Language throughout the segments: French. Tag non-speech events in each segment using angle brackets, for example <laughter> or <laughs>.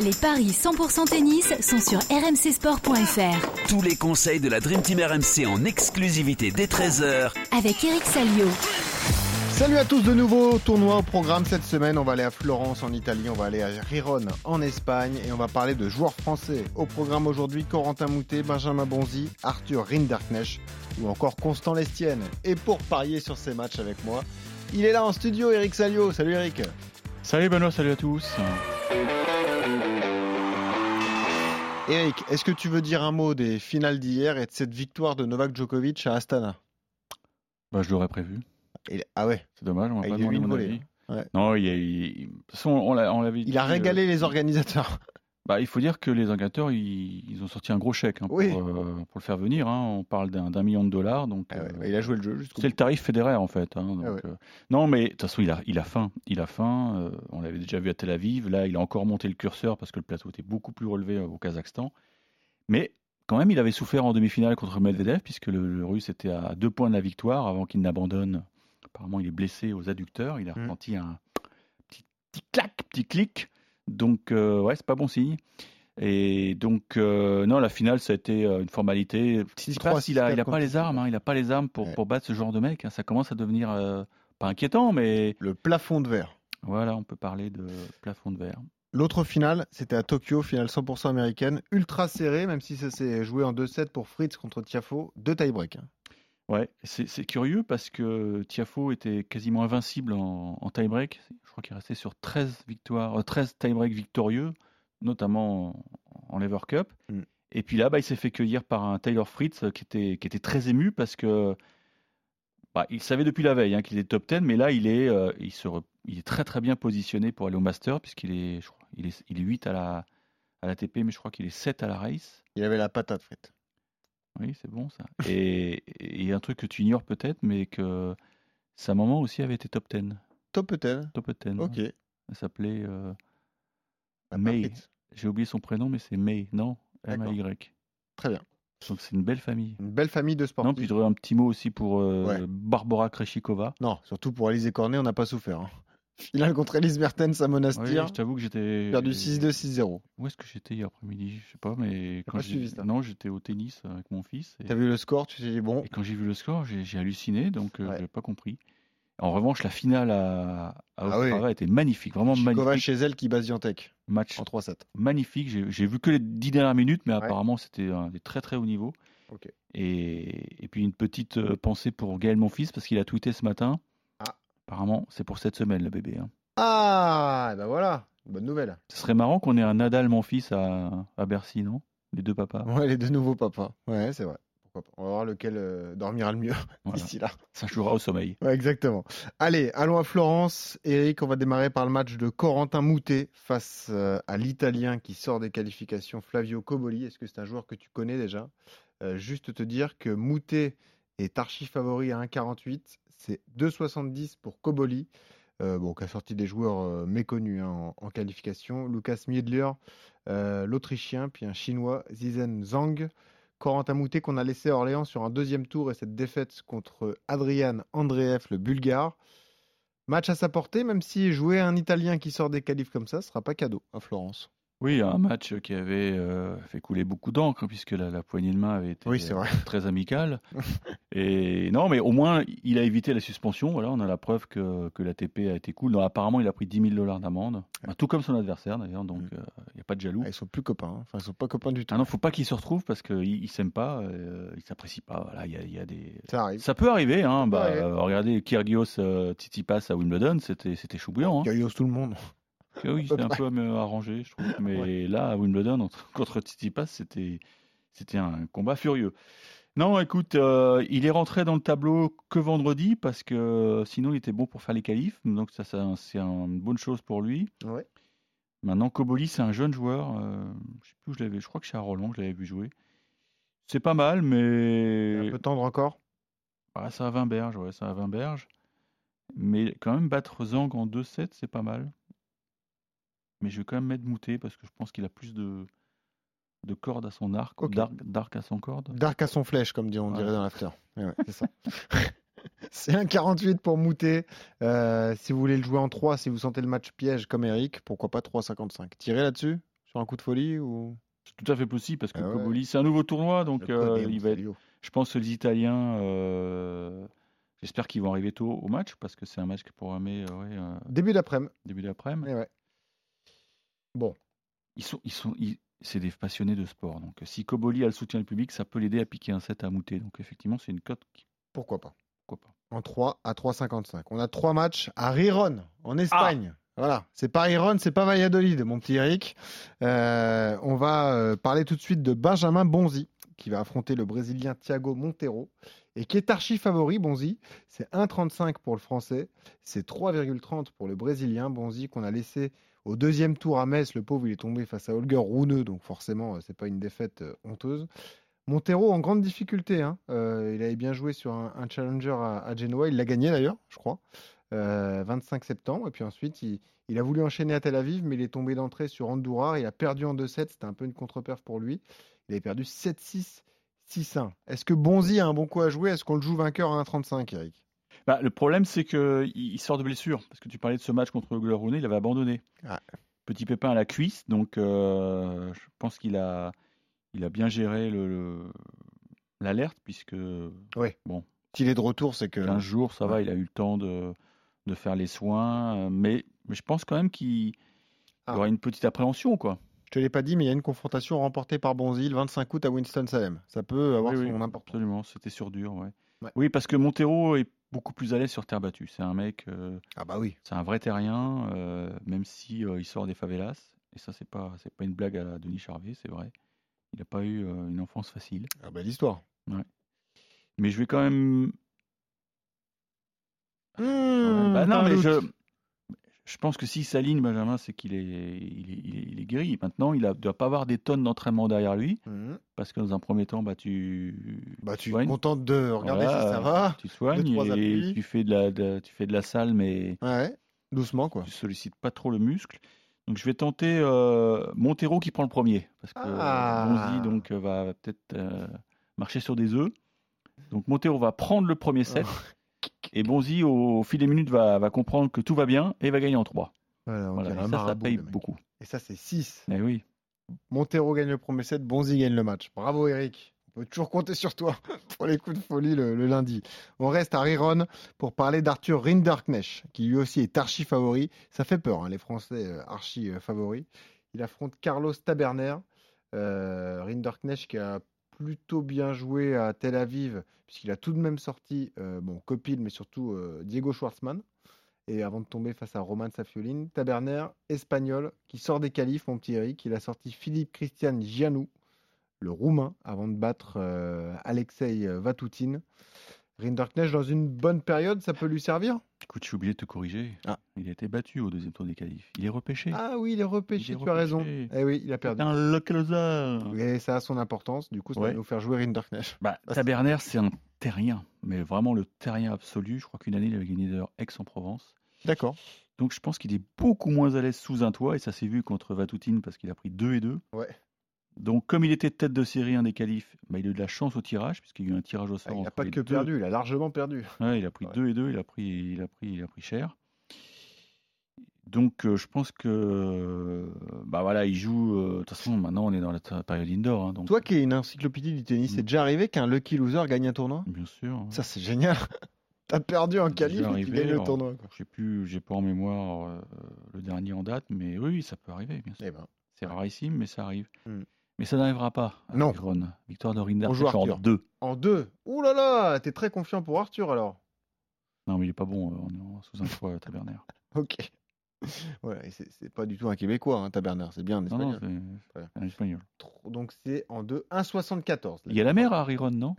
Les paris 100% tennis sont sur rmcsport.fr. Tous les conseils de la Dream Team RMC en exclusivité dès 13h Avec Eric Salio. Salut à tous de nouveau, tournoi au programme cette semaine. On va aller à Florence en Italie, on va aller à Riron en Espagne et on va parler de joueurs français. Au programme aujourd'hui, Corentin Moutet, Benjamin Bonzi, Arthur Rinderknecht ou encore Constant Lestienne. Et pour parier sur ces matchs avec moi, il est là en studio, Eric Salio. Salut Eric. Salut Benoît, salut à tous. Eric, est-ce que tu veux dire un mot des finales d'hier et de cette victoire de Novak Djokovic à Astana? Bah, Je l'aurais prévu. Ah ouais C'est dommage, on va pas demander mon volée. avis. Ouais. Non, il a on on l'avait Il a dit, régalé euh, les organisateurs. Bah, il faut dire que les organisateurs, ils, ils ont sorti un gros chèque hein, pour, Oui. euh, pour le faire venir. hein. On parle d'un d'un million de dollars. Donc, Ah ouais, euh, bah, il a joué le jeu jusqu'au c'est le bout. tarif fédéraire en fait. hein, donc, Ah ouais. euh, non, mais de toute façon, il a, il a faim. Il a faim. euh, on l'avait déjà vu à Tel Aviv. Là, il a encore monté le curseur parce que le plateau était beaucoup plus relevé euh, au Kazakhstan. Mais quand même, il avait souffert en demi-finale contre Medvedev puisque le, le Russe était à deux points de la victoire avant qu'il n'abandonne. Apparemment, il est blessé aux adducteurs. Il a Mm. ressenti un petit, petit clac, petit clic. Donc, euh, ouais, c'est pas bon signe. Et donc, euh, non, la finale, ça a été euh, une formalité. 6-3, il a, il a 6-4 pas les armes, hein, il a pas les armes pour, Ouais. pour battre ce genre de mec. hein. Ça commence à devenir euh, pas inquiétant, mais Le plafond de verre. voilà, on peut parler de plafond de verre. L'autre finale, c'était à Tokyo, finale 100% américaine, ultra serrée, même si ça s'est joué en 2-7 pour Fritz contre Tiafo, deux tie-break. hein. Ouais, c'est c'est curieux parce que Tiafo était quasiment invincible en, en tie-break. Je crois qu'il restait sur 13 victoires, euh, 13 tie-break victorieux, notamment en, en Lever Cup. Mm. Et puis là, bah, il s'est fait cueillir par un Taylor Fritz euh, qui était, qui était très ému parce que bah, il savait depuis la veille hein, qu'il était top 10, mais là, il est, euh, il, se re- il est très très bien positionné pour aller au Master puisqu'il est, je crois, il est, il est 8 à la, à la TP, mais je crois qu'il est 7 à la race. Il avait la patate, Fritz. Oui, c'est bon ça. Et il y a un truc que tu ignores peut-être, mais que sa maman aussi avait été top 10. Top peut-être. Top 10. Ok. Elle s'appelait euh, May. J'ai oublié son prénom, mais c'est May. Non. M-A-Y. Très bien. Donc c'est une belle famille. Une belle famille de Non, sportifs. puis je dirais un petit mot aussi pour euh, Ouais. Barbara Kreshikova. Non, surtout pour et Cornet, on n'a pas souffert. hein. <laughs> Finale contre Elise Mertens à Oui, Monastir. je t'avoue que j'étais. perdu 6-2, 6-0. Où est-ce que j'étais hier après-midi? Je sais pas, mais quand pas suivi ça non, j'étais au tennis avec mon fils. Et... T'as vu le score, tu t'es dit bon, Et quand j'ai vu le score, j'ai halluciné, donc euh, Ouais. j'ai pas compris. En revanche, la finale à, à Ah oui. Ostrava était magnifique, vraiment Chikova magnifique. chez elle qui bat Ziantec Match en 3-7. magnifique. J'ai vu que les dix dernières minutes, mais apparemment c'était un des très très haut niveau. Et, et puis une petite euh, pensée pour Gaël, mon fils, parce qu'il a tweeté ce matin. Ah. Apparemment, c'est pour cette semaine le bébé. hein. Ah, ben voilà, bonne nouvelle. Ce serait marrant qu'on ait un Nadal, mon fils, à, à Bercy, non? Les deux papas. Ouais, les deux nouveaux papas. Ouais, c'est vrai. On va voir lequel euh, dormira le mieux <laughs> Voilà. d'ici là. Ça jouera au sommeil. Ouais, exactement. Allez, allons à Florence. Eric, on va démarrer par le match de Corentin Moutet face euh, à l'Italien qui sort des qualifications, Flavio Coboli. Est-ce que c'est un joueur que tu connais déjà? Euh, Juste te dire que Moutet est archi favori à 1,48. C'est 2,70 pour Coboli. Euh, bon, qui a sorti des joueurs euh, méconnus hein, en, en qualification. Lucas Miedler, euh, l'Autrichien, puis un Chinois, Zizen Zhang. Corentin Moutet qu'on a laissé à Orléans sur un deuxième tour et cette défaite contre Adrian Andreev, le Bulgare. Match à sa portée, même si jouer un Italien qui sort des qualifs comme ça, ce sera pas cadeau à Florence. Oui, un match qui avait euh, fait couler beaucoup d'encre, puisque la, la poignée de main avait été Oui, c'est vrai. euh, très amicale. <laughs> Et non, mais au moins, il a évité la suspension. Voilà, on a la preuve que, que l'ATP a été cool. Non, apparemment, il a pris 10 000 dollars d'amende, Bah, tout comme son adversaire d'ailleurs, donc Mm. euh, il n'y a pas de jaloux. Ah, ils sont plus copains, hein. enfin ils sont pas copains du tout. Ah non, faut pas qu'ils se retrouvent parce qu'ils ne s'aiment pas, euh, ils s'apprécient pas. Voilà, il y a, y a des... Ça arrive. Ça peut arriver, hein. Bah, arriver. regardez Kyrgios Tsitsipas à Wimbledon, c'était c'était chou bouillant. Hein. Kyrgios tout le monde. Oui, c'est un peu euh, arrangé, je trouve. <laughs> Mais là, à Wimbledon, <laughs> contre Tsitsipas, c'était c'était un combat furieux. Non, écoute, euh, il est rentré dans le tableau que vendredi parce que euh, sinon il était bon pour faire les qualifs. Donc ça, ça, c'est une bonne chose pour lui. Ouais. Maintenant, Koboli, c'est un jeune joueur. euh, je sais plus où je l'avais. Je crois que c'est à Roland je l'avais vu jouer. C'est pas mal, mais Un peu tendre encore. ah, ça a 20 berges, ouais, ça a 20 berges. Mais quand même battre Zang en 2-7, c'est pas mal. Mais je vais quand même mettre Moutet parce que je pense qu'il a plus de, de cordes à son arc, d'arc, d'arc à son corde. Dark à son flèche, comme on dirait dans l'after. Ouais, ouais, c'est ça. <laughs> c'est un 48 pour Moutet. Euh, si vous voulez le jouer en 3, si vous sentez le match piège comme Eric, pourquoi pas 3,55. Tirez là-dessus sur un coup de folie ou? C'est tout à fait possible parce que Ah. Koboli, c'est un nouveau tournoi, donc Je euh, il va être, je pense que les Italiens, euh, j'espère qu'ils vont arriver tôt au match parce que c'est un match qui est programmé euh, ouais, euh, Début d'après-midi. début d'après-midi. Eh ouais. Bon, Ils sont, ils sont, ils- c'est des passionnés de sport. Donc, si Koboli a le soutien du public, ça peut l'aider à piquer un set à Moutet. Donc, effectivement, c'est une cote qui, pourquoi pas? pourquoi pas. En 3 à 3,55. On a trois matchs à Riron, en Espagne. Voilà, c'est pas Riron, c'est pas Valladolid, mon petit Eric. Euh, on va euh, parler tout de suite de Benjamin Bonzi, qui va affronter le Brésilien Thiago Monteiro, et qui est archi favori, Bonzi. C'est 1,35 pour le Français, c'est 3,30 pour le Brésilien. Bonzi qu'on a laissé au deuxième tour à Metz. Le pauvre, il est tombé face à Holger Rune, donc forcément, euh, c'est pas une défaite euh, honteuse. Montero en grande difficulté. hein. Euh, il avait bien joué sur un, challenger à, à Genoa. Il l'a gagné d'ailleurs, je crois. Euh, 25 septembre. Et puis ensuite, il, il a voulu enchaîner à Tel Aviv, mais il est tombé d'entrée sur Andorra. Il a perdu en 2-7. C'était un peu une contre-perf pour lui. Il avait perdu 7-6, 6-1. Est-ce que Bonzi a un bon coup à jouer? Est-ce qu'on le joue vainqueur à 1,35, Eric? Bah, le problème, c'est qu'il il sort de blessure. Parce que tu parlais de ce match contre le Rune, il avait abandonné. Ah. Petit pépin à la cuisse. Donc, euh, je pense qu'il a, il a bien géré le- le- l'alerte, puisque S'il est de retour, c'est que. 15 jours, ça va, il a eu le temps de, de faire les soins. euh, Mais, mais je pense quand même qu'il il Ah. aura une petite appréhension. quoi. Je te l'ai pas dit, mais il y a une confrontation remportée par Bonzi le 25 août à Winston-Salem. Ça peut avoir Oui, oui, son importance. Absolument, c'était sur dur. Ouais. Ouais. Oui, parce que Montero est beaucoup plus à l'aise sur terre battue. C'est un mec, euh, Ah bah oui. c'est un vrai terrien, euh, même si euh, il sort des favelas. Et ça, c'est pas, c'est pas une blague à Denis Charvet, c'est vrai. Il n'a pas eu une enfance facile. Ah bah l'histoire. Mais je vais quand même. Mmh, Bah non, mais doute. je, je pense que s'il s'aligne, Benjamin, c'est qu'il est, il est, il est- il est guéri. Maintenant, il ne doit pas avoir des tonnes d'entraînement derrière lui, Mmh. parce que dans un premier temps, bah, tu, Bah, tu es contente de regarder Voilà, si ça va. Tu soignes et tu fais de la, de- tu fais de la salle, mais Ouais, doucement quoi. tu sollicites pas trop le muscle. Donc je vais tenter euh, Montero qui prend le premier parce que Ah. Bonzi donc euh, va, peut-être euh, marcher sur des œufs. Donc Montero va prendre le premier set et Bonzi au fil des minutes va, va comprendre que tout va bien et va gagner en 3. Voilà, on Voilà, dirait et ça, ça paye beaucoup. Et ça, c'est 6. Eh oui. Montero gagne le premier set, Bonzi gagne le match. Bravo Eric. On peut toujours compter sur toi <laughs> pour les coups de folie le, le lundi. On reste à Riron pour parler d'Arthur Rinderknecht, qui lui aussi est archi favori. Ça fait peur, hein, les Français euh, archi euh, favoris. Il affronte Carlos Taberner. Euh, Rinderknecht qui a plutôt bien joué à Tel Aviv, puisqu'il a tout de même sorti euh, bon, Copil, mais surtout euh, Diego Schwartzmann. Et avant de tomber face à Roman Safioline, Taberner, espagnol, qui sort des qualifs, mon petit Eric. Il a sorti Philippe Christian Gianou, le roumain, avant de battre euh, Alexei Vatoutine. Rinderknecht dans une bonne période, ça peut lui servir? Écoute, je suis obligé de te corriger. Ah. Il a été battu au deuxième tour des qualifs. Il est repêché. Ah oui, il est repêché, Il est tu as raison. Eh oui, il a perdu. un loser. Et ça a son importance, du coup, ça va nous faire jouer Rinderknecht. Bah, <laughs> Ah, Taberner, c'est un terrien, mais vraiment le terrien absolu. Je crois qu'une année, il avait gagné d'ailleurs Aix-en-Provence. D'accord. Donc je pense qu'il est beaucoup moins à l'aise sous un toit, et ça s'est vu contre Vatoutine parce qu'il a pris 2 et 2. Ouais. Donc comme il était tête de série, un des qualifs, bah, il a eu de la chance au tirage, puisqu'il y a eu un tirage au Ah, sort. il n'a pas que deux. perdu, il a largement perdu. Ouais, il a pris Ouais. 2 et 2, il a pris, il a pris, il a pris cher. Donc euh, je pense que euh, bah voilà, il joue. euh, De toute façon, maintenant on est dans la période indoor, hein, donc Toi qui es une encyclopédie du tennis, Mm. c'est déjà arrivé qu'un lucky loser gagne un tournoi? Bien sûr. hein. Ça, c'est génial. <laughs> T'as perdu en qualif et tu gagnes le tournoi. sais plus, j'ai pas en mémoire euh, le dernier en date, mais oui, oui, ça peut arriver, bien sûr. Eh ben, C'est rarissime, mais ça arrive. Mm. Mais ça n'arrivera pas. Non. Ron. Victoire de Rinder en. 2. en deux. Ouh là là, t'es très confiant pour Arthur alors. Non, mais il est pas bon, euh, on est en- sous un toit, Taberner. <laughs> Ok. Ouais, c'est pas du tout un Québécois, hein, Taberner, c'est bien un Non, non, espagnol. c'est Ouais. un espagnol. Donc c'est en deux, 1,74. Il y a la mer à Riron, non?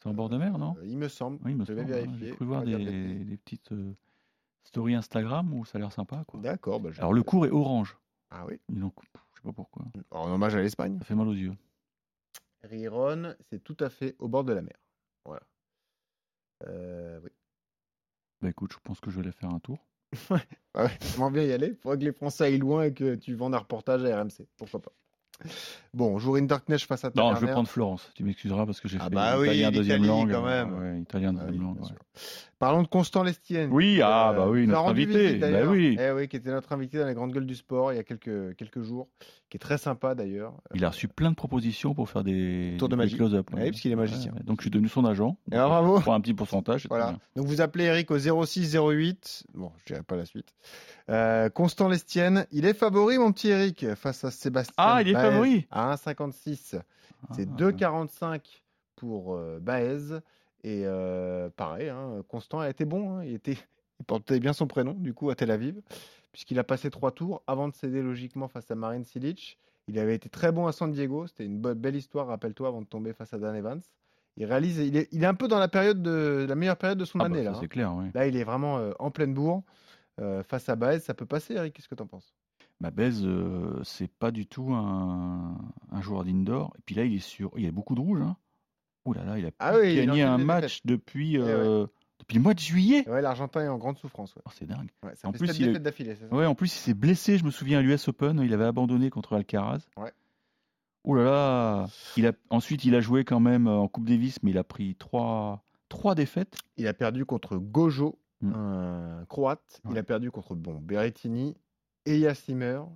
C'est en bord de mer, non? Euh, Il me semble. Oui, il me je vais semble, hein. vérifier. J'ai cru voir On des, petites euh, stories Instagram où ça a l'air sympa. D'accord. bah, Alors le cours est orange. Ah oui. Ils ont- je sais pas pourquoi. En hommage à l'Espagne. Ça fait mal aux yeux. Riron, c'est tout à fait au bord de la mer. Voilà. Euh, oui. Bah écoute, je pense que je vais aller faire un tour. <laughs> Ah ouais, j'aimerais bien y aller. Faudrait que les Français aillent loin et que tu vendes un reportage à RMC. Pourquoi pas. Bon, on joue Rinderknecht face à Non, je vais prendre Florence. Tu m'excuseras parce que j'ai Ah fait bah oui, italien deuxième langue. quand même. euh, ouais, italien Ah oui, deuxième langue. ouais. Parlons de Constant Lestienne. Oui, ah Euh, bah oui, notre invité. Bah oui. Eh oui, qui était notre invité dans les grandes gueules du sport il y a quelques, quelques jours, qui est très sympa d'ailleurs. Il a reçu plein de propositions pour faire des, Tour de magie. close-up. Ouais, puisqu'il est magicien. Ouais, donc je suis devenu son agent. Et alors, bravo. Pour un petit pourcentage. Voilà. Donc vous appelez Eric au 06 08. Bon, je dirai pas la suite. Euh, Constant Lestienne, il est favori, mon petit Eric, face à Sébastien. Ah, il est Favori. À 1,56. C'est Ah. 2,45 pour euh, Baez. Et euh, pareil, hein, Constant a été bon. hein, il, était, il portait bien son prénom, du coup, à Tel Aviv, puisqu'il a passé trois tours avant de céder logiquement face à Marin Silic. Il avait été très bon à San Diego. C'était une be- belle histoire, rappelle-toi, avant de tomber face à Dan Evans. Il réalise, il est, il est un peu dans la période de la meilleure période de son Ah bah, année là. hein. Clair, oui. Là, il est vraiment euh, en pleine bourre. Euh, face à Baez, ça peut passer, Eric. Qu'est-ce que tu en penses? Ma baise, euh, c'est pas du tout un, un joueur d'indoor. Et puis là, il est sur. Il y a beaucoup de rouge. Hein. Ouh là là, il a Ah il gagné un match depuis, Eh ouais. euh, depuis le mois de juillet. Ouais, l'Argentin est en grande souffrance. Ouais. Oh, c'est dingue. Ouais, ça En fait plus, il ça? Ouais, en plus, il s'est blessé, je me souviens, à l'US Open. Il avait abandonné contre Alcaraz. Ouais. Ouh là là. Il a... Ensuite, il a joué quand même euh, en Coupe Davis, mais il a pris trois, trois défaites. Il a perdu contre Gojo, Mm. un croate. Il a perdu contre bon, Berrettini et. Ouais,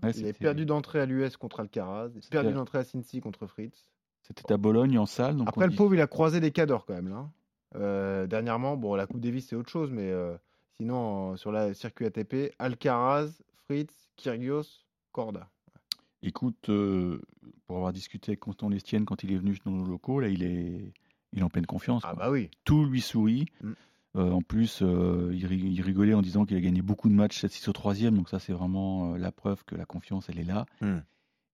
il a c'était- perdu d'entrée à l'US contre Alcaraz. Il a perdu d'entrée à Cincy contre Fritz. C'était à Bologne en salle. Donc Après, le pauvre, il a croisé des cadors quand même. Là. Euh, dernièrement, bon, la Coupe Davis, c'est autre chose, mais euh, sinon, euh, sur le circuit ATP, Alcaraz, Fritz, Kyrgios, Corda. Écoute, euh, pour avoir discuté avec Constant Lestienne quand il est venu dans nos locaux, là, il est, il est en pleine confiance. Ah quoi. bah oui. Tout lui sourit. Mm. Euh, en plus, euh, il, ri- il rigolait en disant qu'il a gagné beaucoup de matchs 7-6 au troisième, donc ça c'est vraiment euh, la preuve que la confiance elle est là. Mm.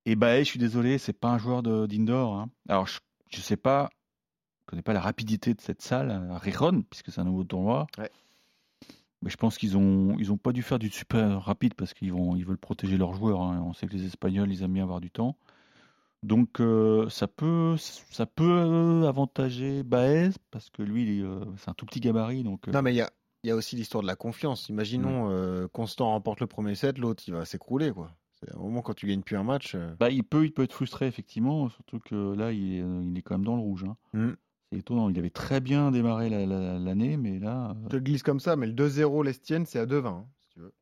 Et bah, je suis désolé, c'est pas un joueur d'indoor. hein. Alors je, je sais pas, je connais pas la rapidité de cette salle à Riron, puisque c'est un nouveau tournoi. Ouais. Mais je pense qu'ils ont, ils ont pas dû faire du super rapide parce qu'ils vont, ils veulent protéger leurs joueurs. hein. On sait que les Espagnols, ils aiment bien avoir du temps. Donc euh, ça peut, ça peut avantager Baez parce que lui, euh, c'est un tout petit gabarit. Donc euh, Non, mais il y a, il y a aussi l'histoire de la confiance. Imaginons, Constant remporte le premier set, l'autre, il va s'écrouler. quoi. C'est un moment quand tu gagnes plus un match. bah, il peut, il peut être frustré effectivement, surtout que là, il est, il est quand même dans le rouge. hein. Mm. C'est étonnant. Il avait très bien démarré la- la- l'année, mais là, Je te le glisse comme ça, mais le 2-0 Lestienne, c'est à 2-20, hein, si tu veux.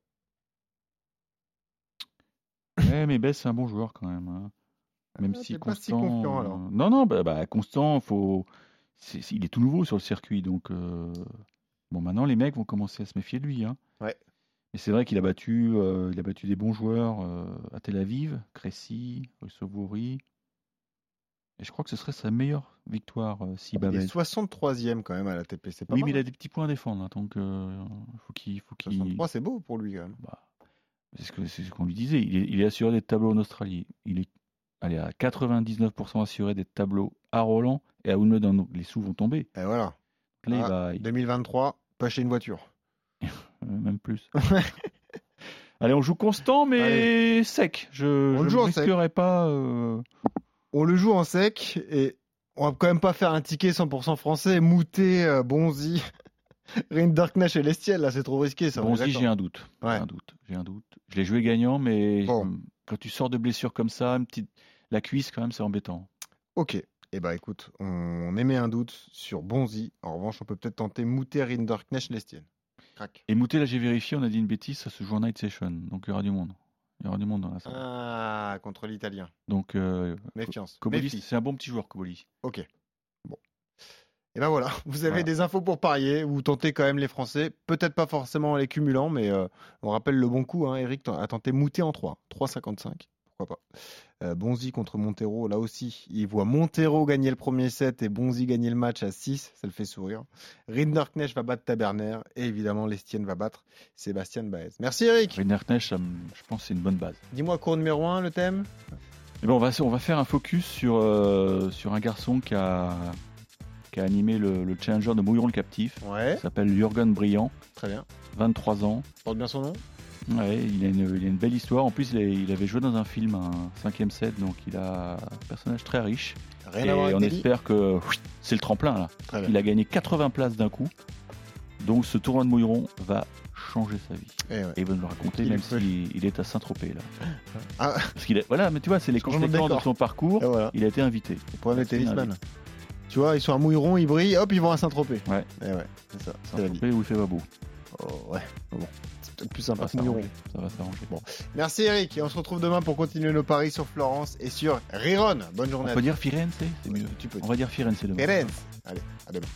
ouais, mais Baez c'est un bon joueur quand même. hein. Même Ah, si t'es pas si Constant, confiant, alors. euh, non, non, bah, bah, Constant, faut, il est tout nouveau sur le circuit, donc euh, bon, maintenant les mecs vont commencer à se méfier de lui. Hein. Ouais. Et c'est vrai qu'il a battu, euh, il a battu des bons joueurs à Tel Aviv, Crécy, Russovori. Et je crois que ce serait sa meilleure victoire si Il Babel. est 63e quand même à l'ATP, c'est pas Oui, mal. mais il a des petits points à défendre, hein, donc faut qu'il, faut qu'il. 63, c'est beau pour lui quand même. Bah, c'est ce que- c'est ce qu'on lui disait. Il est, il est assuré d'être tableau en Australie. Il est allez, à 99% assuré d'être tableau à Roland et à Wimbledon. Donc, les sous vont tomber. Et voilà, Là, il Ah, va il- 2023, pas acheter une voiture. <laughs> même plus. <laughs> allez, on joue constant, mais sec. Je ne risquerai pas. euh, On le joue en sec et on va quand même pas faire un ticket 100% français, Moutet, euh, Bonzi, <laughs> Rinderknecht et Lestiel, là c'est trop risqué ça. on Bon, est si d'accord. j'ai un doute. Ouais. un doute. J'ai un doute. Je l'ai joué gagnant, mais Bon. Quand tu sors de blessure comme ça, une petite... la cuisse, quand même, c'est embêtant. Ok. Eh ben écoute, on émet un doute sur Bonzi. En revanche, on peut peut-être tenter Moutet, Rinderknecht, Lestiel. Crac. Et Moutet, là, j'ai vérifié, on a dit une bêtise, ça se joue en night session. Donc, il y aura du monde. Il y aura du monde dans la salle. Ah, contre l'Italien. Donc, euh, Méfiance. Méfie. c'est un bon petit joueur, Koboli. Ok. Et ben voilà, vous avez Voilà. des infos pour parier. Vous tentez quand même les Français. Peut-être pas forcément les cumulants, mais euh, on rappelle le bon coup. Hein. Eric a tenté Moutet en 3. 3,55. Pourquoi pas. Euh, Bonzi contre Montero. Là aussi, il voit Montero gagner le premier set et Bonzi gagner le match à 6. Ça le fait sourire. Rinderknecht va battre Taberner. Et évidemment, Lestienne va battre Sébastien Baez. Merci Eric. Rinderknecht, je pense que c'est une bonne base. Dis-moi cours numéro 1, le thème? Et ben, on, va, on va faire un focus sur, euh, sur un garçon qui a, qui a animé le, le challenger de Mouilleron le Captif. Ouais, Il s'appelle Jürgen Briand, très bien. 23 ans. Porte bien son nom? Ouais, il, a une, il a une belle histoire. En plus, il, a- il avait joué dans un film, un cinquième set, donc il a un personnage très riche. Rien Et à on espère que c'est le tremplin là. Il a gagné 80 places d'un coup. Donc ce tournoi de Mouilleron va changé sa vie. Eh ouais. Et il va nous le raconter, Il même s'il il est à Saint-Tropez là. Ah, Parce qu'il voilà, mais tu vois, c'est les conséquences de son parcours. voilà. Il a été invité. C'est une tennisman. Tu vois, ils sont à Mouilleron, ils brillent, hop, ils vont à Saint-Tropez. Ouais. Eh ouais, c'est ça. Saint-Tropez où il fait pas beau. Oh, ouais, bon, c'est peut-être plus sympa que Mouilleron. Ça va s'arranger. Bon. Merci Eric, et on se retrouve demain pour continuer nos paris sur Florence et sur Riron. Bonne journée On peut dire Firenze, c'est mieux. Tu peux On va dire Firenze demain. Firenze. Allez, à demain.